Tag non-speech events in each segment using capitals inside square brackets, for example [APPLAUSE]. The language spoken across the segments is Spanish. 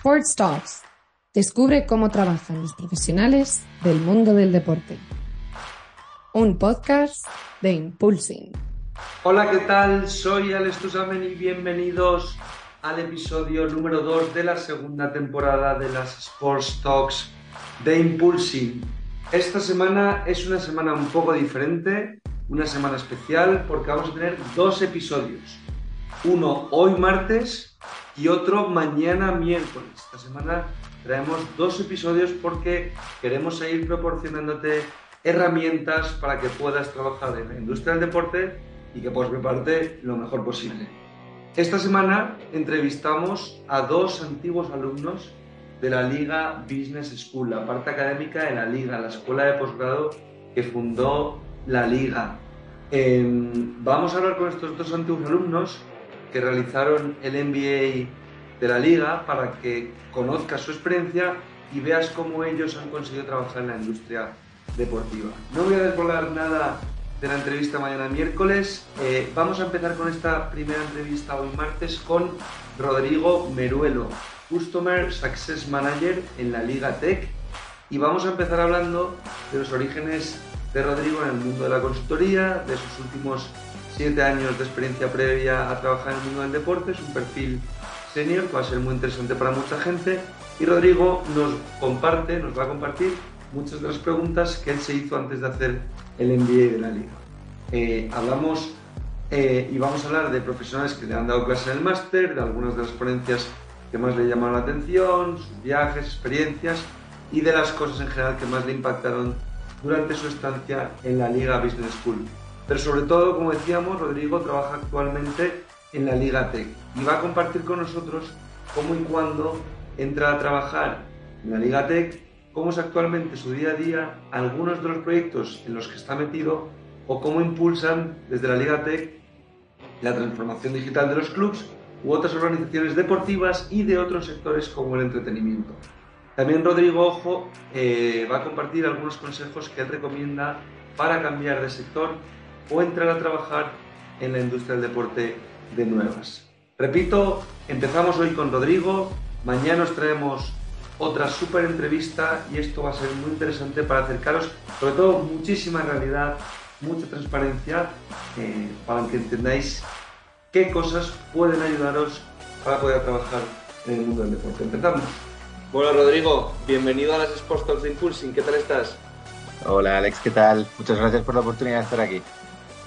Sports Talks. Descubre cómo trabajan los profesionales del mundo del deporte. Un podcast de Impulsing. Hola, ¿qué tal? Soy Alex Tusamen y bienvenidos al episodio número 2 de la segunda temporada de las Sports Talks de Impulsing. Esta semana es una semana un poco diferente, una semana especial porque vamos a tener dos episodios. Uno hoy martes y otro mañana miércoles. Esta semana traemos dos episodios porque queremos seguir proporcionándote herramientas para que puedas trabajar en la industria del deporte y que puedas prepararte lo mejor posible. Esta semana entrevistamos a dos antiguos alumnos de la Liga Business School, la parte académica de la Liga, la escuela de posgrado que fundó la Liga. Em, vamos a hablar con estos dos antiguos alumnos que realizaron el MBA de la liga para que conozcas su experiencia y veas cómo ellos han conseguido trabajar en la industria deportiva. No voy a desvolar nada de la entrevista mañana miércoles. Eh, vamos a empezar con esta primera entrevista hoy martes con Rodrigo Meruelo, Customer Success Manager en la Liga Tech. Y vamos a empezar hablando de los orígenes de Rodrigo en el mundo de la consultoría, de sus últimos siete años de experiencia previa a trabajar en el mundo del deporte, es un perfil senior que va a ser muy interesante para mucha gente y Rodrigo nos comparte, nos va a compartir muchas de las preguntas que él se hizo antes de hacer el MBA de la liga. Eh, hablamos eh, y vamos a hablar de profesionales que le han dado clase en el máster, de algunas de las ponencias que más le llamaron la atención, sus viajes, experiencias y de las cosas en general que más le impactaron durante su estancia en la Liga Business School. Pero sobre todo, como decíamos, Rodrigo trabaja actualmente en la Liga Tech y va a compartir con nosotros cómo y cuándo entra a trabajar en la Liga Tech, cómo es actualmente su día a día, algunos de los proyectos en los que está metido o cómo impulsan desde la Liga Tech la transformación digital de los clubes u otras organizaciones deportivas y de otros sectores como el entretenimiento. También Rodrigo Ojo eh, va a compartir algunos consejos que él recomienda para cambiar de sector o entrar a trabajar en la industria del deporte de nuevas. Repito, empezamos hoy con Rodrigo, mañana os traemos otra súper entrevista y esto va a ser muy interesante para acercaros, sobre todo, muchísima realidad, mucha transparencia, eh, para que entendáis qué cosas pueden ayudaros para poder trabajar en el mundo del deporte. Empezamos. Bueno, Rodrigo, bienvenido a las Sports Talks de Impulsing. ¿Qué tal estás? Hola, Alex, ¿qué tal? Muchas gracias por la oportunidad de estar aquí.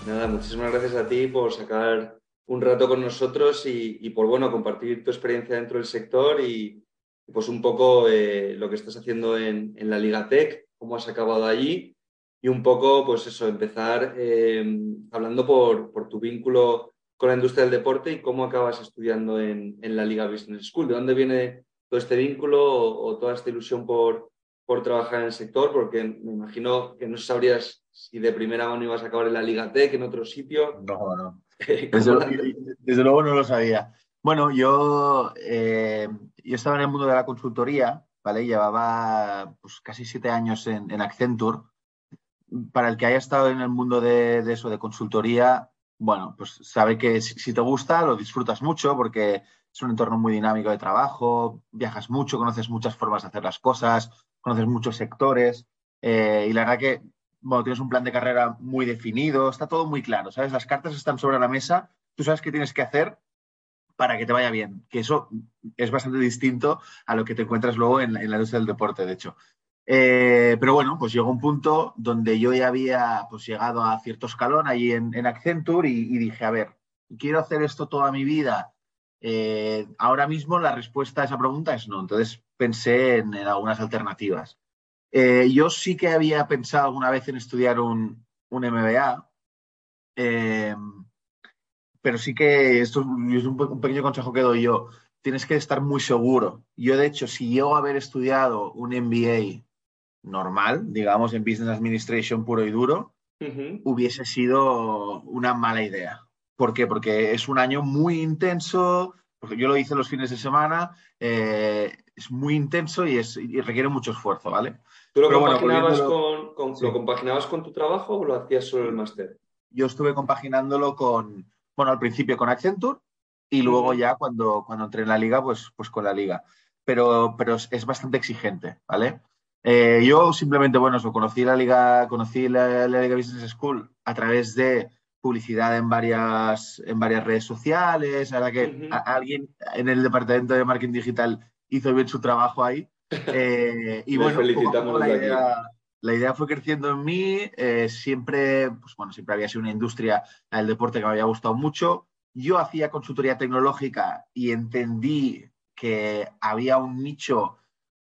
Nada, muchísimas gracias a ti por sacar un rato con nosotros y, por bueno, compartir tu experiencia dentro del sector y pues un poco eh, lo que estás haciendo en, la Liga Tech, cómo has acabado allí y un poco, pues eso, empezar eh, hablando por, tu vínculo con la industria del deporte y cómo acabas estudiando en, la Liga Business School. ¿De dónde viene todo este vínculo o, toda esta ilusión por, por trabajar en el sector? Porque me imagino que no sabrías si de primera mano ibas a acabar en la Liga Tech, en otro sitio. No, no. [LAUGHS] Desde, luego no lo sabía. Bueno, yo, eh, yo estaba en el mundo de la consultoría, ¿vale? Llevaba pues, casi siete años en, Accenture. Para el que haya estado en el mundo de, eso, de consultoría, bueno, pues sabe que si, te gusta, lo disfrutas mucho porque es un entorno muy dinámico de trabajo, viajas mucho, conoces muchas formas de hacer las cosas, conoces muchos sectores. Eh, y la verdad que bueno, tienes un plan de carrera muy definido, está todo muy claro, ¿sabes? Las cartas están sobre la mesa, tú sabes qué tienes que hacer para que te vaya bien, que eso es bastante distinto a lo que te encuentras luego en, la industria del deporte, de hecho. Eh, pero bueno, pues llegó un punto donde yo ya había pues, llegado a cierto escalón allí en, Accenture y, dije, a ver, quiero hacer esto toda mi vida. Eh, ahora mismo la respuesta a esa pregunta es no. Entonces pensé en algunas alternativas. Eh, yo sí que había pensado alguna vez en estudiar un, MBA, eh, pero sí que esto es un, pequeño consejo que doy yo. Tienes que estar muy seguro. Yo, de hecho, si yo haber estudiado un MBA normal, digamos, en Business Administration puro y duro, hubiese sido una mala idea. ¿Por qué? Porque es un año muy intenso, porque yo lo hice los fines de semana, eh, es muy intenso y, es, y requiere mucho esfuerzo, ¿vale? ¿Tú lo, compaginabas, con, lo compaginabas con tu trabajo o lo hacías solo el máster? Yo estuve compaginándolo con, bueno, al principio con Accenture y luego ya cuando, cuando entré en la liga, pues, pues con la liga. pero, pero es bastante exigente, ¿vale? Eh, yo simplemente, bueno, eso, conocí la Liga, conocí la, Liga Business School a través de publicidad en varias, en varias redes sociales, a la que alguien en el departamento de marketing digital hizo bien su trabajo ahí. [LAUGHS] Eh, y bueno, la, idea, la, idea, fue creciendo en mí. Eh, siempre, pues bueno, siempre había sido una industria del deporte que me había gustado mucho. Yo hacía consultoría tecnológica y entendí que había un nicho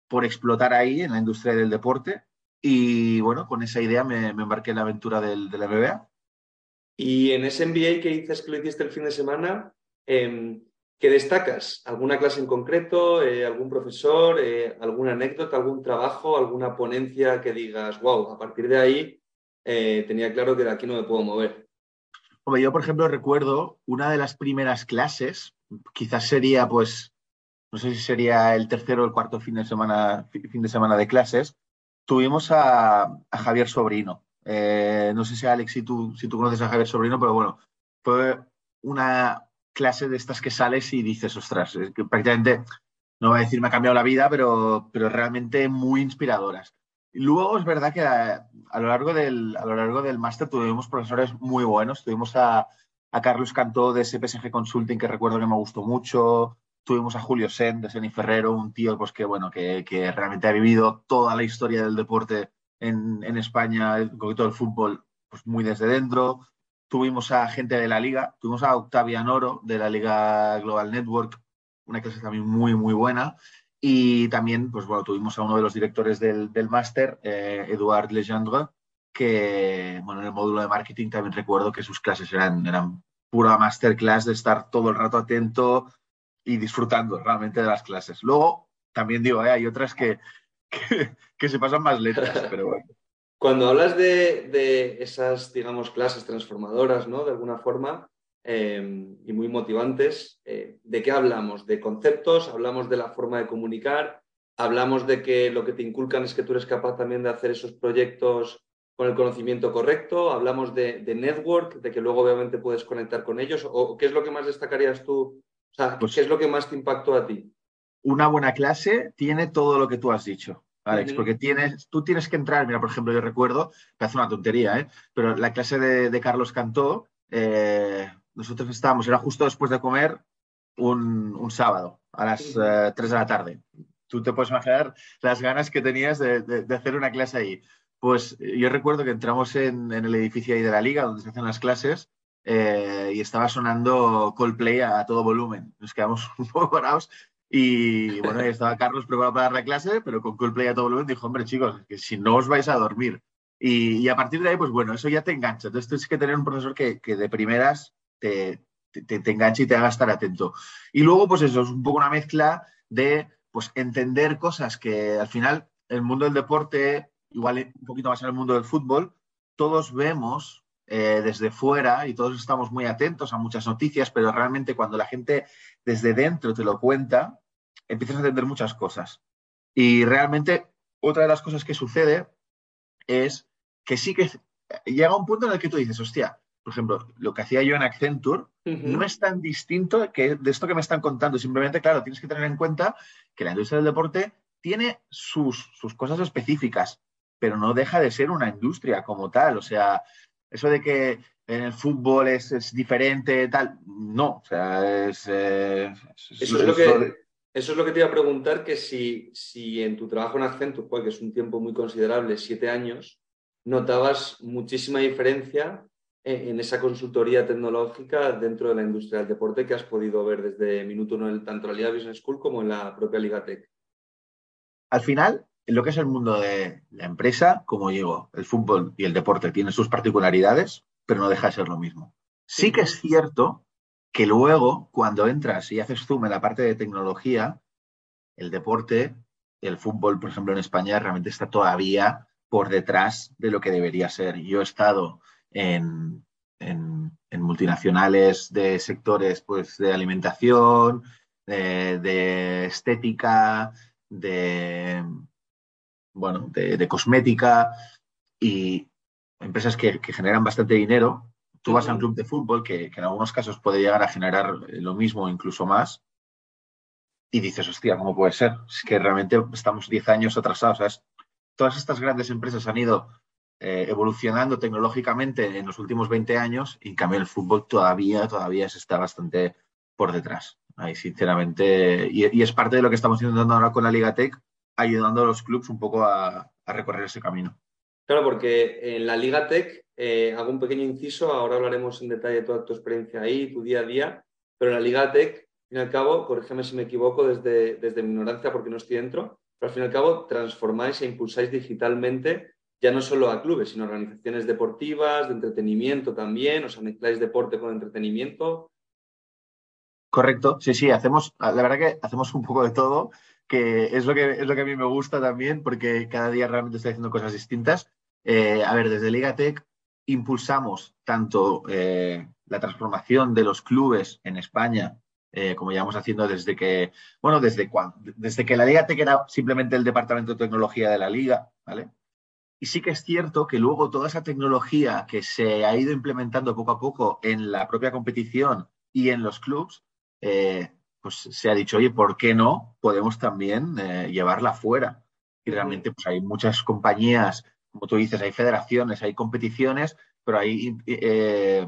por explotar ahí en la industria del deporte. Y bueno, con esa idea me, embarqué en la aventura del, de la MBA. Y en ese MBA que dices que lo hiciste el fin de semana, eh, ¿qué destacas? ¿Alguna clase en concreto? Eh, ¿Algún profesor? Eh, ¿Alguna anécdota? ¿Algún trabajo? ¿Alguna ponencia que digas, wow, a partir de ahí eh, tenía claro que de aquí no me puedo mover? Hombre, yo, por ejemplo, recuerdo una de las primeras clases, quizás sería pues no sé si sería el tercero o el cuarto fin de semana, fin de, semana de clases, tuvimos a, Javier Sobrino. No sé si Alex, si tú, si tú conoces a Javier Sobrino, pero bueno, fue una clase de estas que sales y dices, ostras, que prácticamente, no voy a decir me ha cambiado la vida, pero, pero realmente muy inspiradoras. Luego es verdad que a, lo largo del, a lo largo del máster tuvimos profesores muy buenos. Tuvimos a, a Carlos Cantó de SPSG Consulting, que recuerdo que me gustó mucho. Tuvimos a Julio Sen de Seni Ferrero, un tío pues, que, bueno, que, realmente ha vivido toda la historia del deporte en, España, con todo el fútbol, pues muy desde dentro. Tuvimos a gente de la liga, tuvimos a Octavia Noro de la Liga Global Network, una clase también muy, muy buena. Y también, pues bueno, tuvimos a uno de los directores del, del máster, eh, Eduard Legendre, que, bueno, en el módulo de marketing también recuerdo que sus clases eran, eran pura masterclass de estar todo el rato atento, y disfrutando realmente de las clases. Luego, también digo, ¿eh? hay otras que, que, se pasan más letras, [LAUGHS] pero bueno. Cuando hablas de, esas, digamos, clases transformadoras, ¿no? De alguna forma, em, y muy motivantes, eh, ¿de qué hablamos? ¿De conceptos? ¿Hablamos de la forma de comunicar? ¿Hablamos de que lo que te inculcan es que tú eres capaz también de hacer esos proyectos con el conocimiento correcto? ¿Hablamos de, de network, de que luego obviamente puedes conectar con ellos? ¿O qué es lo que más destacarías tú o sea, pues, ¿qué es lo que más te impactó a ti? Una buena clase tiene todo lo que tú has dicho. Alex, porque tienes, tú tienes que entrar, mira, por ejemplo, yo recuerdo, parece una tontería, ¿eh? pero la clase de, Carlos Cantó, eh, nosotros estábamos, era justo después de comer un, sábado, a las 3 eh, de la tarde. Tú te puedes imaginar las ganas que tenías de, hacer una clase ahí. Pues yo recuerdo que entramos en, en, el edificio ahí de la liga, donde se hacen las clases, eh, y estaba sonando Coldplay a, todo volumen. Nos quedamos [LAUGHS] un poco parados y bueno, estaba Carlos preparado para la clase, pero con Coldplay a todo volumen dijo, hombre chicos, que si no os vais a dormir. Y, a partir de ahí, pues bueno, eso ya te engancha. Entonces tienes que tener un profesor que, de primeras te, te, enganche y te haga estar atento. Y luego, pues eso, es un poco una mezcla de pues entender cosas que al final el mundo del deporte, igual un poquito más en el mundo del fútbol, todos vemos eh, desde fuera y todos estamos muy atentos a muchas noticias, pero realmente cuando la gente desde dentro te lo cuenta, empiezas a entender muchas cosas. Y realmente otra de las cosas que sucede es que sí que llega un punto en el que tú dices, hostia, por ejemplo, lo que hacía yo en Accenture no es tan distinto que de esto que me están contando. Simplemente, claro, tienes que tener en cuenta que la industria del deporte tiene sus, sus cosas específicas, pero no deja de ser una industria como tal. O sea, eso de que en el fútbol es, diferente, tal, no, o sea, es... Eh, eso, es lo que, eso es lo que te iba a preguntar, que si, si en tu trabajo en Accenture, pues, que es un tiempo muy considerable, siete años, notabas muchísima diferencia en, esa consultoría tecnológica dentro de la industria del deporte que has podido ver desde minuto uno, tanto en la Liga Business School como en la propia Liga Tech. Al final, en lo que es el mundo de la empresa, como digo, el fútbol y el deporte tienen sus particularidades, pero no deja de ser lo mismo. Sí que es cierto que luego, cuando entras y haces zoom en la parte de tecnología, el deporte, el fútbol, por ejemplo, en España, realmente está todavía por detrás de lo que debería ser. Yo he estado en, multinacionales de sectores pues, de alimentación, de estética, de, bueno, de, cosmética y empresas que, generan bastante dinero. Tú vas a un club de fútbol que, en algunos casos puede llegar a generar lo mismo o incluso más. y dices, hostia, ¿cómo puede ser? Es que realmente estamos 10 años atrasados. Todas estas grandes empresas han ido eh, evolucionando tecnológicamente en los últimos 20 años y en cambio el fútbol todavía, todavía se está bastante por detrás. Ahí, sinceramente, y, es parte de lo que estamos intentando ahora con la Liga Tech, ayudando a los clubes un poco a, recorrer ese camino. Claro, porque en la Liga Tech, eh, hago un pequeño inciso, ahora hablaremos en detalle de toda tu experiencia ahí, tu día a día, pero en la Liga Tech, al fin y al cabo, corrígeme si me equivoco desde, desde mi ignorancia porque no estoy dentro, pero al fin y al cabo transformáis e impulsáis digitalmente ya no solo a clubes, sino a organizaciones deportivas, de entretenimiento también, os mezcláis deporte con entretenimiento. Correcto, sí, sí, hacemos, la verdad que hacemos un poco de todo, que es lo que, es lo que a mí me gusta también, porque cada día realmente estoy haciendo cosas distintas. Eh, a ver, desde Liga Tech impulsamos tanto eh, la transformación de los clubes en España, eh, como llevamos haciendo desde que, bueno, desde, cuando, desde que la Liga Tech era simplemente el departamento de tecnología de la Liga, ¿vale? Y sí que es cierto que luego toda esa tecnología que se ha ido implementando poco a poco en la propia competición y en los clubs, eh, pues se ha dicho, oye, ¿por qué no podemos también eh, llevarla fuera? Y realmente pues hay muchas compañías, como tú dices, hay federaciones, hay competiciones, pero hay, eh,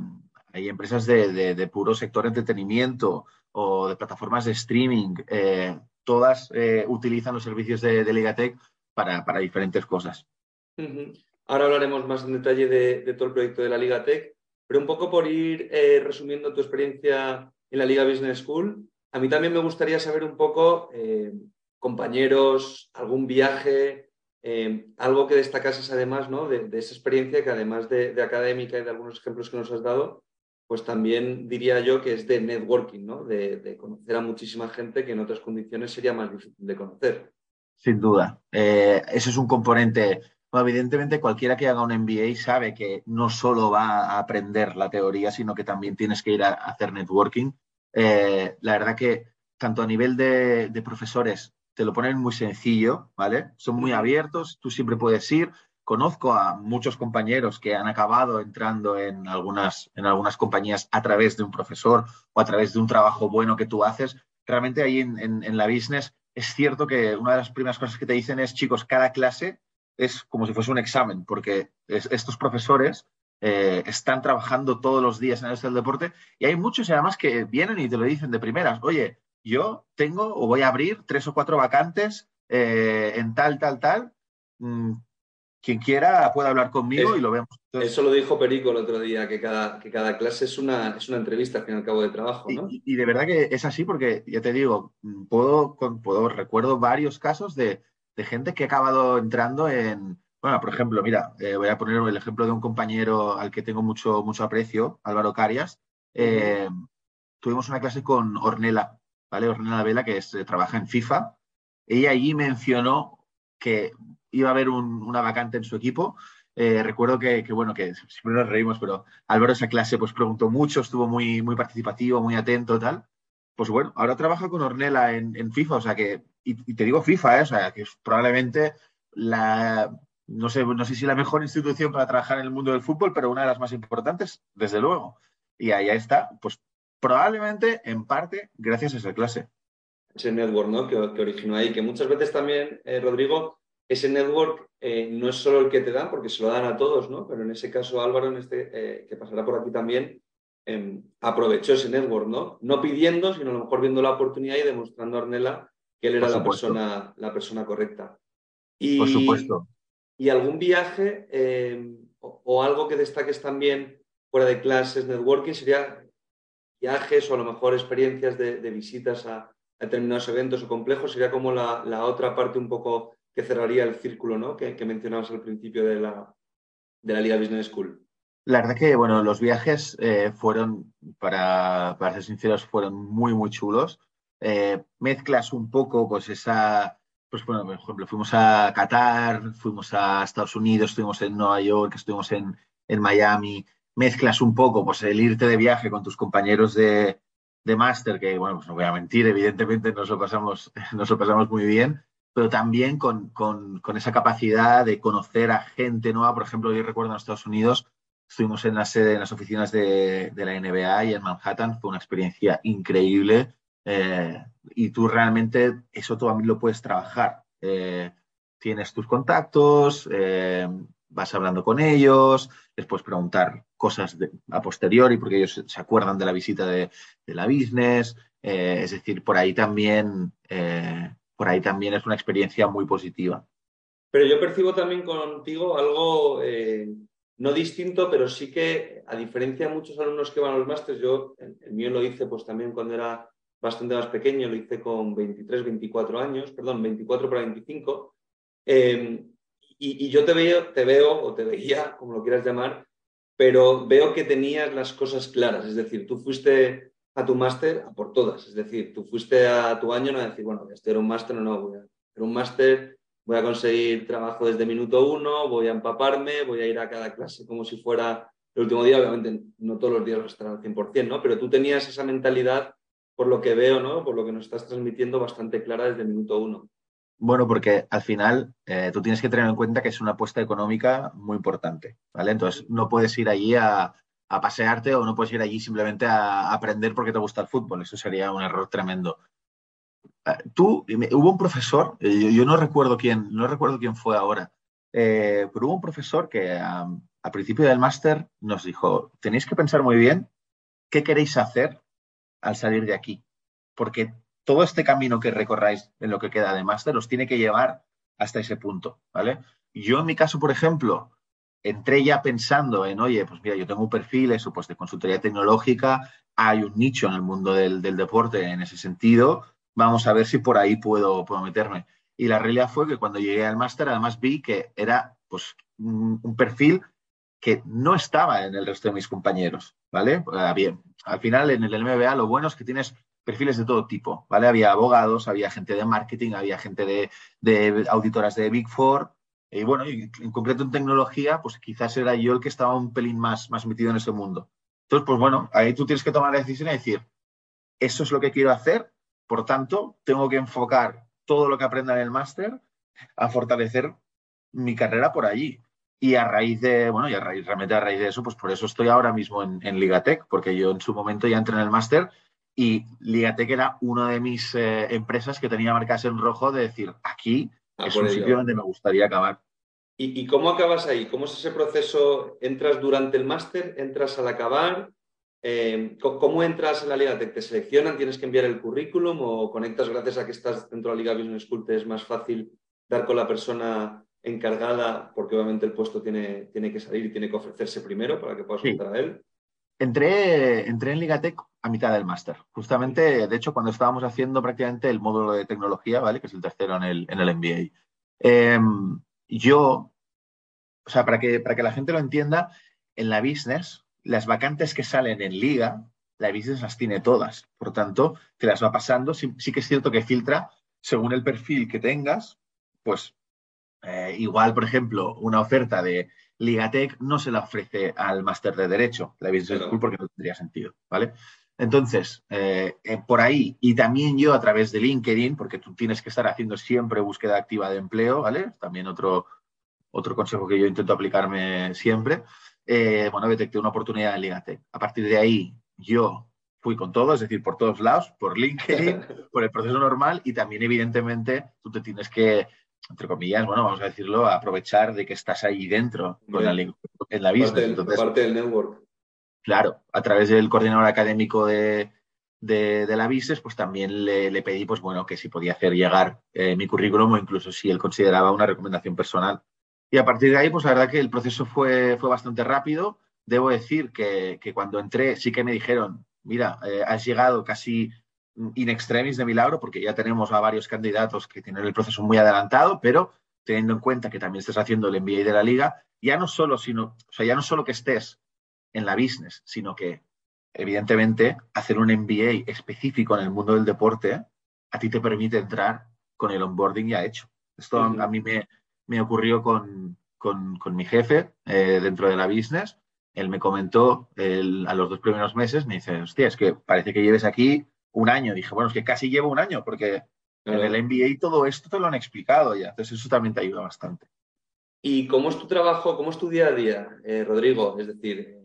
hay empresas de, puro sector entretenimiento o de plataformas de streaming. todas utilizan los servicios de, de Ligatec para, para diferentes cosas. Ahora hablaremos más en detalle de, todo el proyecto de la Liga Tech, pero un poco por ir eh, resumiendo tu experiencia en la Liga Business School, a mí también me gustaría saber un poco, eh, compañeros, algún viaje, eh, algo que destacases además ¿no? de, esa experiencia que además de, académica y de algunos ejemplos que nos has dado, pues también diría yo que es de networking, ¿no? de, de conocer a muchísima gente que en otras condiciones sería más difícil de conocer. Sin duda. ese es un componente evidentemente, cualquiera que haga un MBA sabe que no solo va a aprender la teoría, sino que también tienes que ir a, hacer networking. Eh, la verdad que tanto a nivel de, profesores te lo ponen muy sencillo, ¿vale? Son muy abiertos, tú siempre puedes ir. Conozco a muchos compañeros que han acabado entrando en algunas, en algunas compañías a través de un profesor o a través de un trabajo bueno que tú haces. Realmente ahí en, en la business es cierto que una de las primeras cosas que te dicen es, chicos, cada clase es como si fuese un examen, porque estos profesores eh, están trabajando todos los días en el del deporte y hay muchos además que vienen y te lo dicen de primeras, oye, yo tengo o voy a abrir tres o cuatro vacantes eh, en tal, tal, tal. Mm, quien quiera puede hablar conmigo y lo vemos. eso lo dijo Perico el otro día, que cada, que cada clase es una, es una entrevista al fin y al cabo de trabajo. ¿no? Y, de verdad que es así porque, ya te digo, puedo, puedo recuerdo varios casos de, de gente que ha acabado entrando en, bueno, por ejemplo, mira, eh, voy a poner el ejemplo de un compañero al que tengo mucho, mucho aprecio, Álvaro Carias. Eh, tuvimos una clase con Ornella, ¿vale? Ornella Vela, que es, eh, trabaja en FIFA. Ella allí mencionó que iba a haber una vacante en su equipo. recuerdo que, bueno, que siempre nos reímos, pero Álvaro esa clase pues preguntó mucho, estuvo muy, muy participativo, muy atento, tal. Pues bueno, ahora trabaja con Ornella en, FIFA, o sea que y, te digo FIFA, ¿eh? que es probablemente la, no sé, no sé si la mejor institución para trabajar en el mundo del fútbol, pero una de las más importantes, desde luego. Y ahí está, pues probablemente en parte gracias a esa clase. Ese network ¿no? que, originó ahí, que muchas veces también, eh, Rodrigo, ese network eh, no es solo el que te dan, porque se lo dan a todos, ¿no? Pero en ese caso, Álvaro, en este, que pasará por aquí también, em, aprovechó ese network, ¿no? No pidiendo, sino a lo mejor viendo la oportunidad y demostrando a Ornella que él era la persona, la persona correcta. Y, Por supuesto. ¿Y algún viaje eh, o, algo que destaques también fuera de clases, networking, sería viajes o a lo mejor experiencias de, visitas a, determinados eventos o complejos? Sería como la, otra parte un poco que cerraría el círculo ¿no? que, mencionabas al principio de la, de la Liga Business School. La verdad que, bueno, los viajes eh, fueron, para, para, ser sinceros, fueron muy, muy chulos. Eh, mezclas un poco, pues esa, pues bueno, por ejemplo, fuimos a Qatar, fuimos a Estados Unidos, estuvimos en Nueva York, estuvimos en, en Miami, mezclas un poco, pues el irte de viaje con tus compañeros de, de máster, que bueno, pues no voy a mentir, evidentemente nos lo pasamos, [LAUGHS] nos lo pasamos muy bien, pero también con, con, con, esa capacidad de conocer a gente nueva. Por ejemplo, yo recuerdo en Estados Unidos, estuvimos en la sede, en las oficinas de, de la NBA y en Manhattan, fue una experiencia increíble eh, y tú realmente eso tú también lo puedes trabajar. Eh, tienes tus contactos, eh, vas hablando con ellos, les puedes preguntar cosas a posteriori porque ellos se acuerdan de la visita de, la business. es decir, por ahí también, por ahí también es una experiencia muy positiva. Pero yo percibo también contigo algo no distinto, pero sí que, a diferencia de muchos alumnos que van a los másteres, yo el mío lo hice pues también cuando era bastante más pequeño, lo hice con 23, 24 años, perdón, 24 para 25. Em, y, yo te veo, te veo, o te veía, como lo quieras llamar, pero veo que tenías las cosas claras. Es decir, tú fuiste a tu máster a por todas. Es decir, tú fuiste a tu año no a decir, bueno, este era un máster, no, no, voy a hacer un máster, voy a conseguir trabajo desde minuto uno, voy a empaparme, voy a ir a cada clase como si fuera el último día. Obviamente, no todos los días vas a estar al 100%, ¿no? Pero tú tenías esa mentalidad por lo que veo, ¿no? Por lo que nos estás transmitiendo bastante clara desde minuto uno. Bueno, porque al final eh, tú tienes que tener en cuenta que es una apuesta económica muy importante, ¿vale? Entonces no puedes ir allí a, pasearte o no puedes ir allí simplemente a, aprender porque te gusta el fútbol. Eso sería un error tremendo. Eh, tú, hubo un profesor, eh, yo, no recuerdo quién, no recuerdo quién fue ahora, pero hubo un profesor que al principio del máster nos dijo, tenéis que pensar muy bien qué queréis hacer al salir de aquí. Porque todo este camino que recorráis en lo que queda de máster os tiene que llevar hasta ese punto, ¿vale? Yo en mi caso, por ejemplo, entré ya pensando en, oye, pues mira, yo tengo un perfil, eso, pues de consultoría tecnológica, hay un nicho en el mundo del, deporte en ese sentido, vamos a ver si por ahí puedo, puedo meterme. Y la realidad fue que cuando llegué al máster, además vi que era pues un perfil que no estaba en el resto de mis compañeros, ¿vale? Bien, al final en el MBA lo bueno es que tienes perfiles de todo tipo, ¿vale? Había abogados, había gente de marketing, había gente de, auditoras de Big Four, y bueno, en concreto en tecnología, pues quizás era yo el que estaba un pelín más, más metido en ese mundo. Entonces, pues bueno, ahí tú tienes que tomar la decisión y decir, eso es lo que quiero hacer, por tanto, tengo que enfocar todo lo que aprenda en el máster a fortalecer mi carrera por allí. Y a raíz de, bueno, y a raíz, realmente a raíz de eso, pues por eso estoy ahora mismo en, Ligatec, porque yo en su momento ya entré en el máster y Ligatec era una de mis eh, empresas que tenía marcas en rojo de decir, aquí es un sitio donde me gustaría acabar. ¿Y, cómo acabas ahí? ¿Cómo es ese proceso? ¿Entras durante el máster? ¿Entras al acabar? Eh, ¿Cómo entras en la Ligatec? ¿Te seleccionan? ¿Tienes que enviar el currículum o conectas gracias a que estás dentro de la Liga Business School? ¿Te es más fácil dar con la persona encargada, porque obviamente el puesto tiene, tiene que salir y tiene que ofrecerse primero para que puedas contar a él. Entré, entré en Ligatec a mitad del máster. Justamente, de hecho, cuando estábamos haciendo prácticamente el módulo de tecnología, ¿vale? Que es el tercero en el, en el MBA. Em, yo, o sea, para que, para que la gente lo entienda, en la business, las vacantes que salen en liga, la business las tiene todas. Por tanto, te las va pasando. sí que es cierto que filtra según el perfil que tengas, pues eh, igual, por ejemplo, una oferta de Ligatec no se la ofrece al máster de Derecho, la Business School, porque no tendría sentido, ¿vale? Entonces, eh, eh, por ahí, y también yo a través de LinkedIn, porque tú tienes que estar haciendo siempre búsqueda activa de empleo, ¿vale? También otro, otro consejo que yo intento aplicarme siempre. bueno, detecté una oportunidad en Ligatec. A partir de ahí, yo fui con todo, es decir, por todos lados, por LinkedIn, [LAUGHS] por el proceso normal y también, evidentemente, tú te tienes que entre comillas, bueno, vamos a decirlo, aprovechar de que estás ahí dentro con la, en la business. parte del network. Claro, a través del coordinador académico de, la business, pues también le, pedí, pues bueno, que si podía hacer llegar eh, mi currículum o incluso si él consideraba una recomendación personal. Y a partir de ahí, pues la verdad que el proceso fue, fue bastante rápido. Debo decir que, cuando entré sí que me dijeron, mira, eh, has llegado casi in extremis de milagro, porque ya tenemos a varios candidatos que tienen el proceso muy adelantado, pero teniendo en cuenta que también estés haciendo el MBA de la liga, ya no solo, sino, o sea, ya no solo que estés en la business, sino que, evidentemente, hacer un MBA específico en el mundo del deporte a ti te permite entrar con el onboarding ya hecho. Esto a mí me, me ocurrió con, con, mi jefe eh, dentro de la business. Él me comentó a los dos primeros meses, me dice, hostia, es que parece que lleves aquí un año. Dije, bueno, es que casi llevo un año, porque en el MBA todo esto te lo han explicado ya. Entonces, eso también te ayuda bastante. ¿Y cómo es tu trabajo, cómo es tu día a día, eh, Rodrigo? Es decir,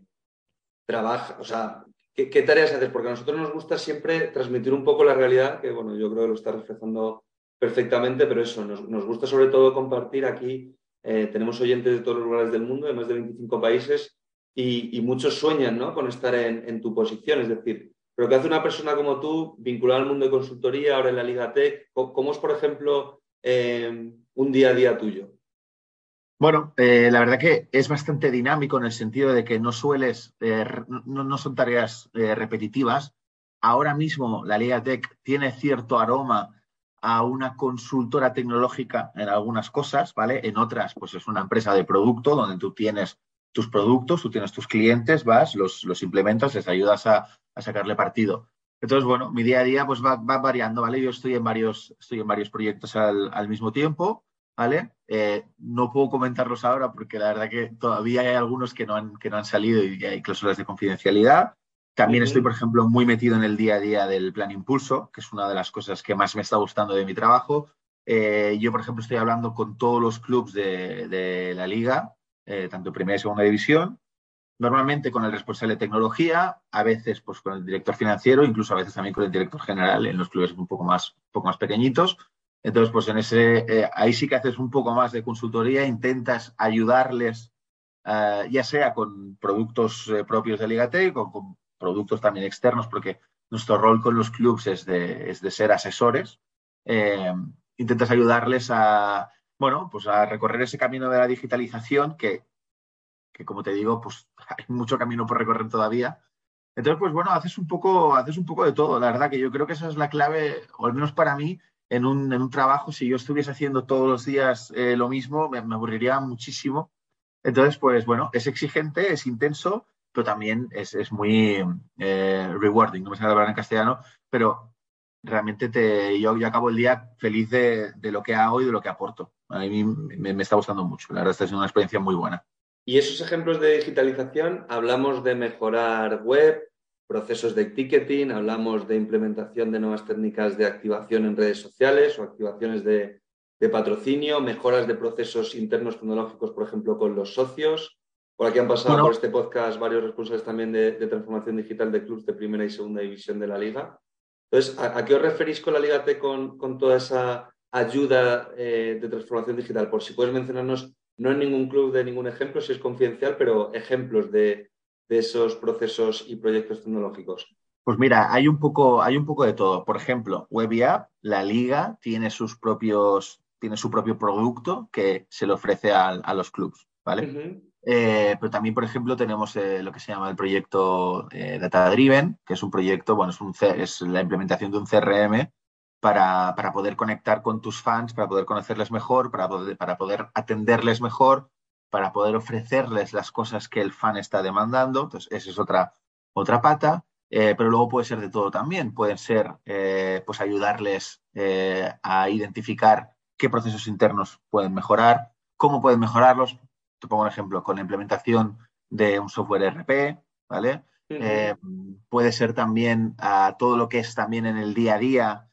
trabaja, o sea, ¿qué, tareas haces? Porque a nosotros nos gusta siempre transmitir un poco la realidad, que bueno, yo creo que lo está reflejando perfectamente, pero eso, nos, gusta sobre todo compartir aquí. Eh, tenemos oyentes de todos los lugares del mundo, de más de 25 países, y, muchos sueñan ¿no? con estar en, tu posición. Es decir, pero ¿qué hace una persona como tú, vinculada al mundo de consultoría, ahora en la Liga Tech? ¿Cómo, es, por ejemplo, eh, un día a día tuyo? Bueno, eh, la verdad que es bastante dinámico en el sentido de que no sueles, eh, no, son tareas eh, repetitivas. Ahora mismo la Liga Tech tiene cierto aroma a una consultora tecnológica en algunas cosas, ¿vale? En otras, pues es una empresa de producto donde tú tienes tus productos, tú tienes tus clientes, vas, los, los implementas, les ayudas a, sacarle partido. Entonces, bueno, mi día a día pues va, variando, ¿vale? Yo estoy en varios, estoy en varios proyectos al, al mismo tiempo. ¿Vale? Eh, no puedo comentarlos ahora porque la verdad que todavía hay algunos que no han, que no han salido y hay cláusulas de confidencialidad. También estoy, por ejemplo, muy metido en el día a día del plan impulso, que es una de las cosas que más me está gustando de mi trabajo. Eh, yo, por ejemplo, estoy hablando con todos los clubes de, la liga, eh, tanto primera y segunda división, normalmente con el responsable de tecnología, a veces pues, con el director financiero, incluso a veces también con el director general en los clubes un poco más, un poco más pequeñitos. Entonces, pues en ese, eh, ahí sí que haces un poco más de consultoría, intentas ayudarles, eh, ya sea con productos eh, propios de Ligatec o con productos también externos, porque nuestro rol con los clubs es de, es de ser asesores. intentas ayudarles a, bueno, pues a recorrer ese camino de la digitalización que, que, como te digo, pues [LAUGHS] hay mucho camino por recorrer todavía. Entonces, pues bueno, haces un poco, haces un poco de todo. La verdad que yo creo que esa es la clave, o al menos para mí, en un, en un trabajo, si yo estuviese haciendo todos los días eh, lo mismo, me, aburriría muchísimo. Entonces, pues bueno, es exigente, es intenso, pero también es, es muy eh, rewarding, no me sale hablar en castellano, pero realmente te, yo, yo acabo el día feliz de, de, lo que hago y de lo que aporto. A mí me, me está gustando mucho, la verdad está siendo una experiencia muy buena. Y esos ejemplos de digitalización, hablamos de mejorar web, procesos de ticketing, hablamos de implementación de nuevas técnicas de activación en redes sociales o activaciones de, patrocinio, mejoras de procesos internos tecnológicos, por ejemplo, con los socios. Por aquí han pasado por este podcast varios responsables también de, transformación digital de clubes de primera y segunda división de la liga. Entonces, ¿a, qué os referís con la Liga T con, con toda esa ayuda eh, de transformación digital? Por si puedes mencionarnos, no en ningún club de ningún ejemplo, si es confidencial, pero ejemplos de, de esos procesos y proyectos tecnológicos? Pues mira, hay un poco, hay un poco de todo. Por ejemplo, WebIApp, la liga, tiene sus propios, tiene su propio producto que se le ofrece a, los clubs, ¿vale? Eh, pero también, por ejemplo, tenemos eh, lo que se llama el proyecto eh, Data Driven, que es un proyecto, bueno, es, un, es la implementación de un CRM para, para, poder conectar con tus fans, para poder conocerles mejor, para poder, para poder atenderles mejor, para poder ofrecerles las cosas que el fan está demandando. Entonces, esa es otra, otra pata. Eh, pero luego puede ser de todo también. Pueden ser, eh, pues, ayudarles eh, a identificar qué procesos internos pueden mejorar, cómo pueden mejorarlos. Te pongo un ejemplo con la implementación de un software RP, ¿vale? puede ser también a todo lo que es también en el día a día,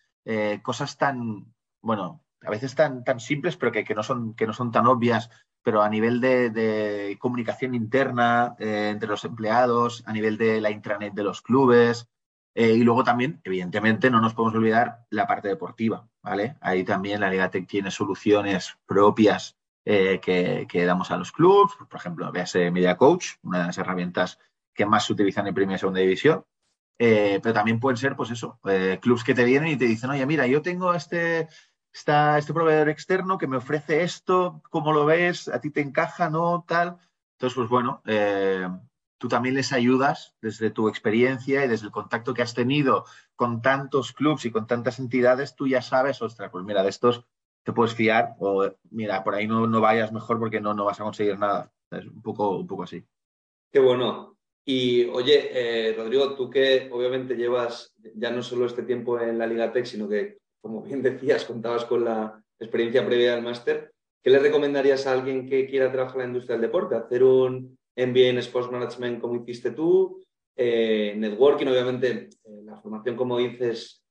cosas tan, bueno, a veces tan, tan simples, pero que, que, no son, que no son tan obvias pero a nivel de, comunicación interna eh, entre los empleados, a nivel de la intranet de los clubes, eh, y luego también, evidentemente, no nos podemos olvidar la parte deportiva, ¿vale? Ahí también la Liga Tech tiene soluciones propias eh, que, damos a los clubes, por ejemplo, véase Media Coach, una de las herramientas que más se utilizan en primera y segunda división, pero también pueden ser, pues eso, clubes que te vienen y te dicen, oye, mira, yo tengo este, está este proveedor externo que me ofrece esto, ¿cómo lo ves? ¿A ti te encaja? ¿No? Tal. Entonces, pues bueno, eh, tú también les ayudas desde tu experiencia y desde el contacto que has tenido con tantos clubs y con tantas entidades, tú ya sabes, ostras, pues mira, de estos te puedes fiar o mira, por ahí no, no vayas mejor porque no, no vas a conseguir nada. Es un poco, un poco así. Qué bueno. Y oye, eh, Rodrigo, tú que obviamente llevas ya no solo este tiempo en la Liga Tech, sino que como bien decías, contabas con la experiencia previa del máster, ¿qué le recomendarías a alguien que quiera trabajar en la industria del deporte? ¿Hacer un MBA en Sports Management como hiciste tú? Eh, networking, obviamente, eh, la formación, como dices,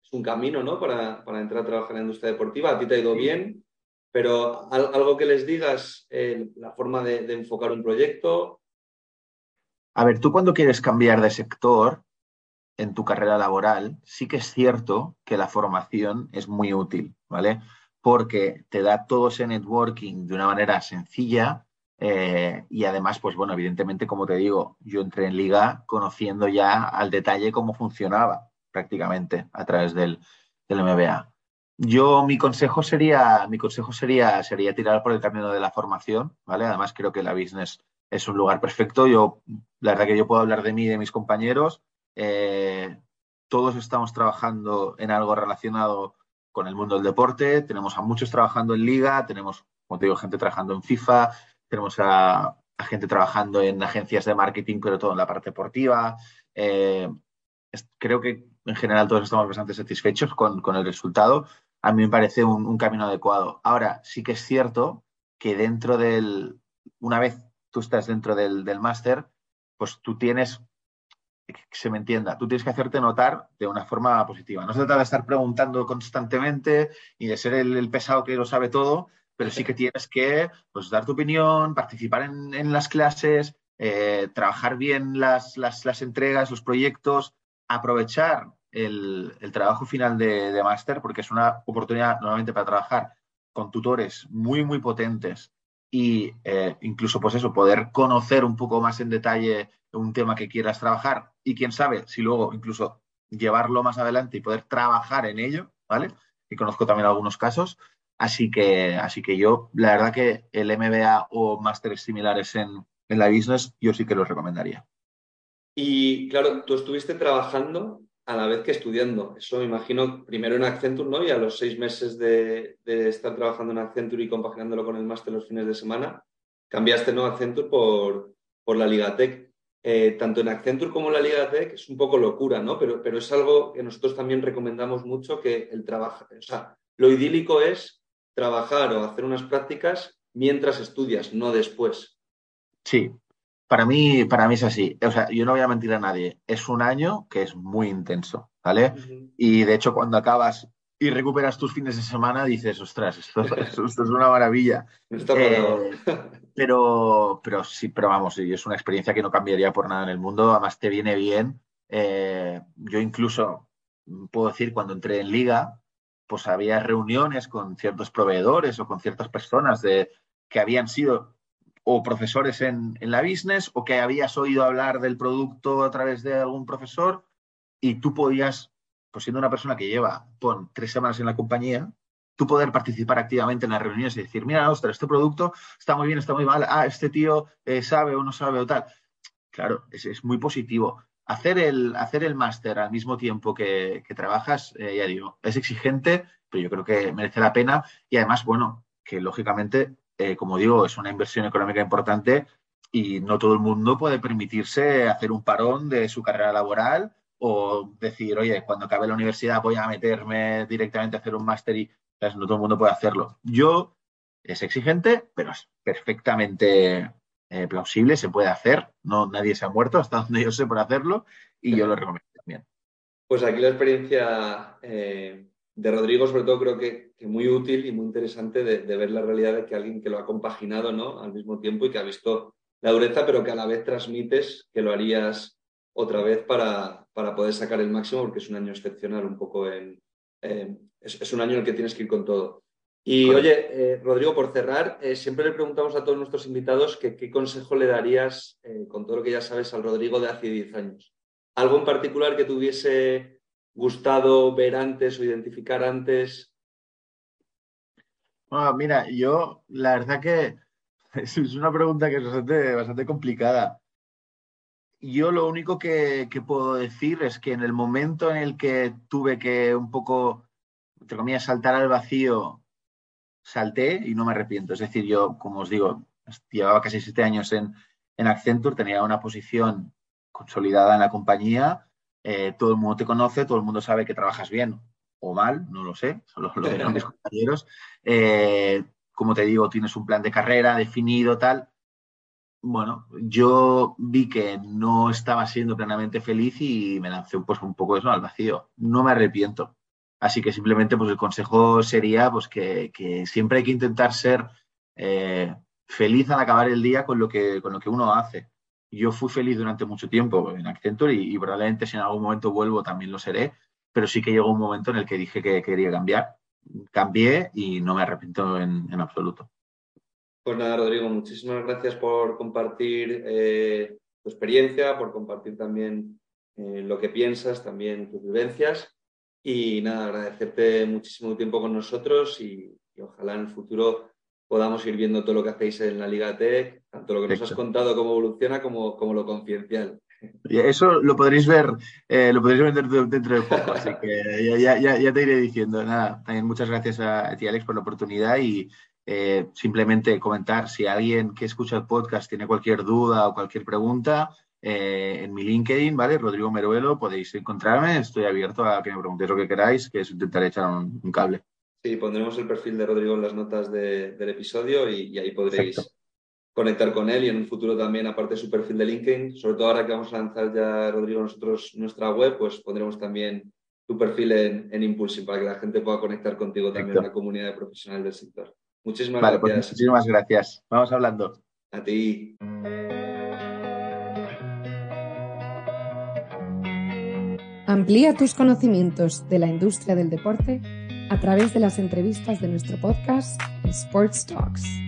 es un camino ¿no? para, entrar a trabajar en la industria deportiva. A ti te ha ido bien, pero algo que les digas, eh, la forma de, enfocar un proyecto. A ver, tú cuando quieres cambiar de sector en tu carrera laboral, sí que es cierto que la formación es muy útil, ¿vale? Porque te da todo ese networking de una manera sencilla eh, y además, pues bueno, evidentemente, como te digo, yo entré en liga conociendo ya al detalle cómo funcionaba prácticamente a través del, del MBA. Yo, mi consejo sería, mi consejo sería, sería tirar por el camino de la formación, ¿vale? Además, creo que la business es un lugar perfecto. Yo, la verdad que yo puedo hablar de mí y de mis compañeros. Eh, todos estamos trabajando en algo relacionado con el mundo del deporte. Tenemos a muchos trabajando en liga, tenemos, como te digo, gente trabajando en FIFA, tenemos a, gente trabajando en agencias de marketing, pero todo en la parte deportiva. Eh, creo que en general todos estamos bastante satisfechos con, con el resultado a mí me parece un, camino adecuado. Ahora, sí que es cierto que dentro del, una vez tú estás dentro del, máster, pues tú tienes, que se me entienda, tú tienes que hacerte notar de una forma positiva. No se trata de estar preguntando constantemente y de ser el, pesado que lo sabe todo, pero sí que tienes que pues, dar tu opinión, participar en, las clases, eh, trabajar bien las, las, las entregas, los proyectos, aprovechar el, trabajo final de, máster porque es una oportunidad normalmente para trabajar con tutores muy, muy potentes y eh, incluso, pues eso, poder conocer un poco más en detalle un tema que quieras trabajar y quién sabe si luego incluso llevarlo más adelante y poder trabajar en ello, ¿vale? Y conozco también algunos casos. Así que, así que yo, la verdad que el MBA o másteres similares en, en la business, yo sí que los recomendaría. Y claro, tú estuviste trabajando a la vez que estudiando. Eso me imagino primero en Accenture, ¿no? Y a los seis meses de, estar trabajando en Accenture y compaginándolo con el máster los fines de semana, cambiaste, ¿no? Accenture por, por la Liga Tech. Eh, tanto en Accenture como en la Liga Tech es un poco locura, ¿no? Pero, pero es algo que nosotros también recomendamos mucho que el trabajo, o sea, lo idílico es trabajar o hacer unas prácticas mientras estudias, no después. Sí, para mí, para mí es así. O sea, yo no voy a mentir a nadie. Es un año que es muy intenso, ¿vale? Y de hecho, cuando acabas y recuperas tus fines de semana, dices, ostras, esto, es una maravilla. [LAUGHS] Eh, [LAUGHS] pero, pero sí, pero vamos, es una experiencia que no cambiaría por nada en el mundo. Además, te viene bien. Eh, yo incluso puedo decir, cuando entré en liga, pues había reuniones con ciertos proveedores o con ciertas personas de, que habían sido o profesores en, la business o que habías oído hablar del producto a través de algún profesor y tú podías, pues siendo una persona que lleva, tres semanas en la compañía, tú poder participar activamente en las reuniones y decir, mira, ostras, este producto está muy bien, está muy mal, ah, este tío eh, sabe o no sabe o tal. Claro, es, muy positivo. Hacer el, hacer el máster al mismo tiempo que, trabajas, eh, ya digo, es exigente, pero yo creo que merece la pena y además, bueno, que lógicamente eh, como digo, es una inversión económica importante y no todo el mundo puede permitirse hacer un parón de su carrera laboral o decir, oye, cuando acabe la universidad voy a meterme directamente a hacer un máster y no todo el mundo puede hacerlo. Yo es exigente, pero es perfectamente eh, plausible, se puede hacer. No, nadie se ha muerto hasta [LAUGHS] donde yo sé por hacerlo y yo lo recomiendo también. Pues aquí la experiencia eh, de Rodrigo, sobre todo, creo que, muy útil y muy interesante de, ver la realidad de que alguien que lo ha compaginado ¿no? al mismo tiempo y que ha visto la dureza, pero que a la vez transmites que lo harías otra vez para, para poder sacar el máximo, porque es un año excepcional, un poco en. es, un año en el que tienes que ir con todo. Y oye, eh, Rodrigo, por cerrar, eh, siempre le preguntamos a todos nuestros invitados que, qué consejo le darías, eh, con todo lo que ya sabes, al Rodrigo de hace 10 años. ¿Algo en particular que tuviese gustado ver antes o identificar antes? mira, yo la verdad que [LAUGHS] es una pregunta que es bastante, complicada. Yo lo único que, puedo decir es que en el momento en el que tuve que un poco, entre comillas, saltar al vacío, salté y no me arrepiento. Es decir, yo, como os digo, llevaba casi siete años en, en Accenture, tenía una posición consolidada en la compañía eh, todo el mundo te conoce, todo el mundo sabe que trabajas bien o mal, no lo sé, solo lo verán mis compañeros. Eh, como te digo, tienes un plan de carrera definido, tal. Bueno, yo vi que no estaba siendo plenamente feliz y me lancé pues, un poco eso al vacío. No me arrepiento. Así que simplemente pues el consejo sería pues que, siempre hay que intentar ser eh, feliz al acabar el día con lo que, con lo que uno hace. Yo fui feliz durante mucho tiempo en Accenture y, probablemente si en algún momento vuelvo también lo seré, pero sí que llegó un momento en el que dije que quería cambiar. Cambié y no me arrepiento en, absoluto. Pues nada, Rodrigo, muchísimas gracias por compartir eh, tu experiencia, por compartir también eh, lo que piensas, también tus vivencias. Y nada, agradecerte muchísimo tiempo con nosotros y, ojalá en el futuro podamos ir viendo todo lo que hacéis en la Liga Tech, tanto lo que nos has contado, cómo evoluciona, como, como lo confidencial. Eso lo podréis ver, eh, lo podréis ver dentro, de poco, así que ya, ya, ya, te iré diciendo. Nada, también muchas gracias a ti, Alex, por la oportunidad y eh, simplemente comentar si alguien que escucha el podcast tiene cualquier duda o cualquier pregunta, eh, en mi LinkedIn, ¿vale? Rodrigo Meruelo, podéis encontrarme, estoy abierto a que me preguntéis lo que queráis, que os intentaré echar un, cable. Sí, pondremos el perfil de Rodrigo en las notas del episodio y, ahí podréis conectar con él y en un futuro también, aparte de su perfil de LinkedIn, sobre todo ahora que vamos a lanzar ya, Rodrigo, nosotros nuestra web, pues pondremos también tu perfil en, en Impulsing para que la gente pueda conectar contigo también en la comunidad de profesionales del sector. Muchísimas vale, pues gracias. Pues muchísimas gracias. Vamos hablando. A ti. Amplía tus conocimientos de la industria del deporte a través de las entrevistas de nuestro podcast Sports Talks.